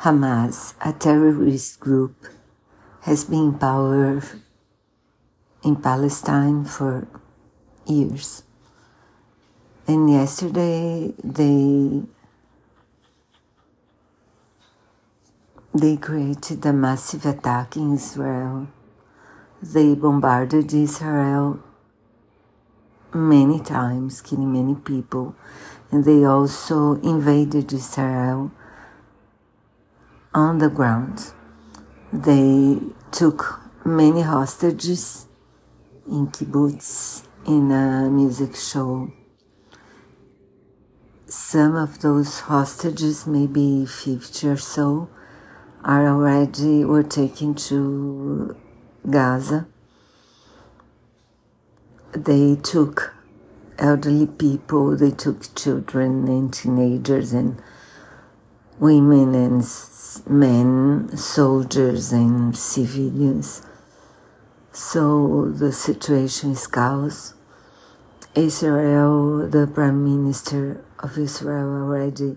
Hamas, a terrorist group, has been in power in Palestine for years. And yesterday they they created a massive attack in Israel. They bombarded Israel many times, killing many people, and they also invaded Israel on the ground. They took many hostages in kibbutz in a music show. Some of those hostages, maybe 50 or so, are already were taken to Gaza. They took elderly people, they took children and teenagers and women and men, soldiers and civilians. So the situation is chaos. Israel, the Prime Minister of Israel already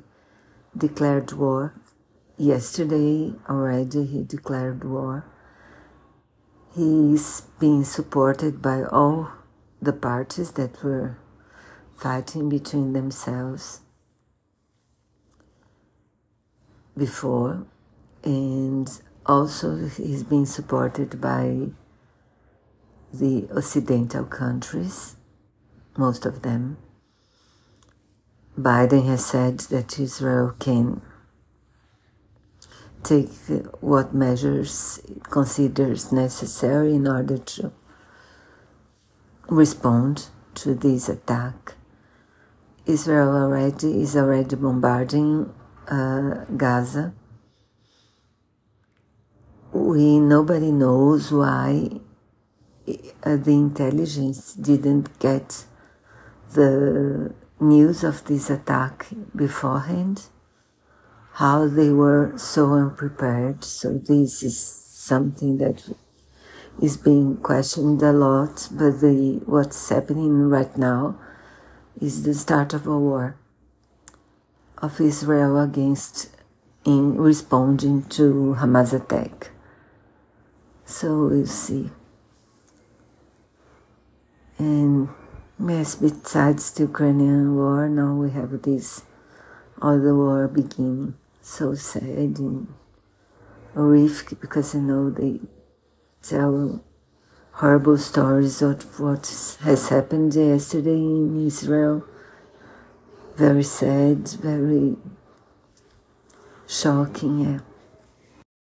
declared war. Yesterday already he declared war. He's being supported by all the parties that were fighting between themselves before, and also he's being supported by the Occidental countries, most of them. Biden has said that Israel can take what measures it considers necessary in order to respond to this attack. Israel already is already bombarding uh, Gaza. We nobody knows why the intelligence didn't get the news of this attack beforehand, how they were so unprepared. So this is something that is being questioned a lot, but the, what's happening right now is the start of a war of Israel against in responding to Hamas attack. So we'll see. And yes, besides the Ukrainian war, now we have this other war beginning. So sad and horrific because you know they tell horrible stories of what has happened yesterday in Israel. Very sad, very shocking. Yeah.